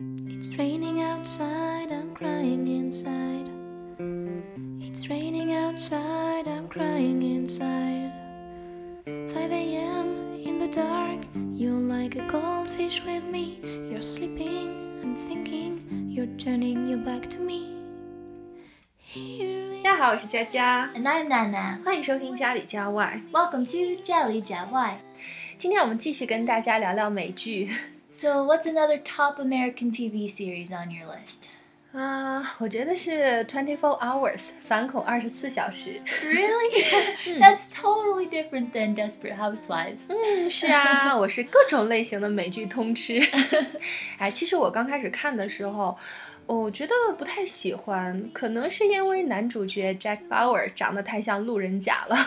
It's raining outside, I'm crying inside. It's raining outside, I'm crying inside. 5 a.m. in the dark, you're like a goldfish with me. You're sleeping, I'm thinking, you're turning your back to me. Here we 大家好，我是佳佳， And I'm Nana. 欢迎收听家里家外。 Welcome to 家里家外.今天我们继续跟大家聊聊美剧 So, what's another top American TV series on your list? 啊，我觉得是 Twenty Four Hours 反恐二十四小时。 Really? That's totally different than Desperate Housewives. 嗯，是啊，我是各种类型的美剧通吃。哎，其实我刚开始看的时候， 我觉得不太喜欢，可能是因为男主角 Jack Bauer 长得太像路人甲了，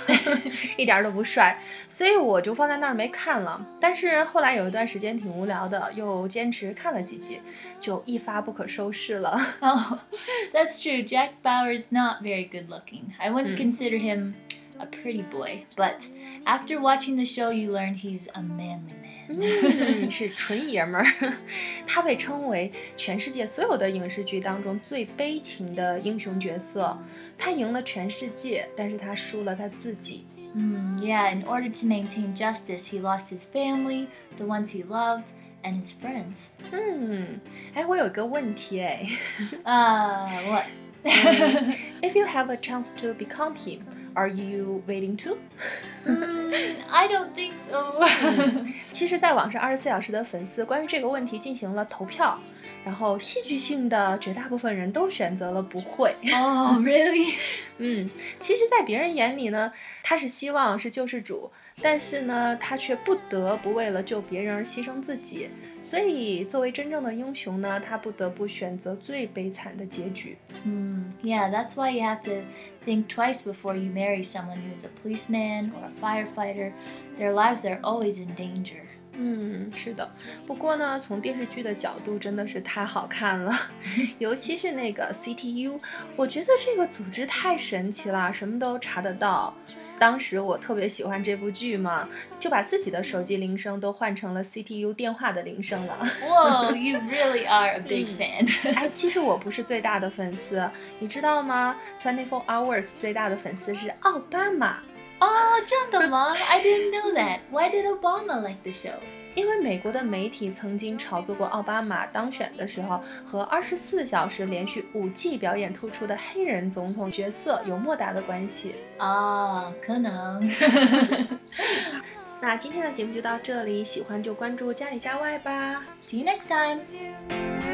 一点儿都不帅，所以我就放在那儿没看了。但是后来有一段时间挺无聊的，又坚持看了几集，就一发不可收拾了。Oh, that's true. Jack Bauer is not very good looking. I wouldn't consider him a pretty boy, but after watching the show, you learn he's a manly man. 嗯，是纯爷们儿。他被称为全世界所有的影视剧当中最悲情的英雄角色。他赢了全世界，但是他输了他自己。 Hmm, yeah, in order to maintain justice, he lost his family, the ones he loved, and his friends. 嗯，哎，我有一个问题哎 Uh, what? ，If you have a chance to become him, are you waiting to？ Mm, I don't think so. 其实，在网上二十四小时的粉丝关于这个问题进行了投票，然后戏剧性的绝大部分人都选择了不会。 oh, really? 嗯，其实，在别人眼里呢，他是希望是救世主，但是呢，他却不得不为了救别人而牺牲自己。所以，作为真正的英雄呢，他不得不选择最悲惨的结局。 Hmm, yeah, that's why you have to Think twice before you marry someone who is a policeman or a firefighter. Their lives are always in danger. 嗯，是的。不过呢，从电视剧的角度真的是太好看了，尤其是那个 CTU，我觉得这个组织太神奇了，什么都查得到。当时我特别喜欢这部剧嘛，就把自己的手机铃声都换成了 CTU 电话的铃声了。Whoa, you really are a big fan. 哎，其实我不是最大的粉丝，你知道吗？Twenty Four Hours 最大的粉丝是奥巴马。Oh, Mom, I didn't know that. Why did Obama like the show? 因为美国的媒体曾经炒作过奥巴马当选的时候和二十四小时连续五季表演突出的黑人总统角色有莫大的关系。Ah, 可能. 那今天的节目就到这里，喜欢就关注家里家外吧。See you next time.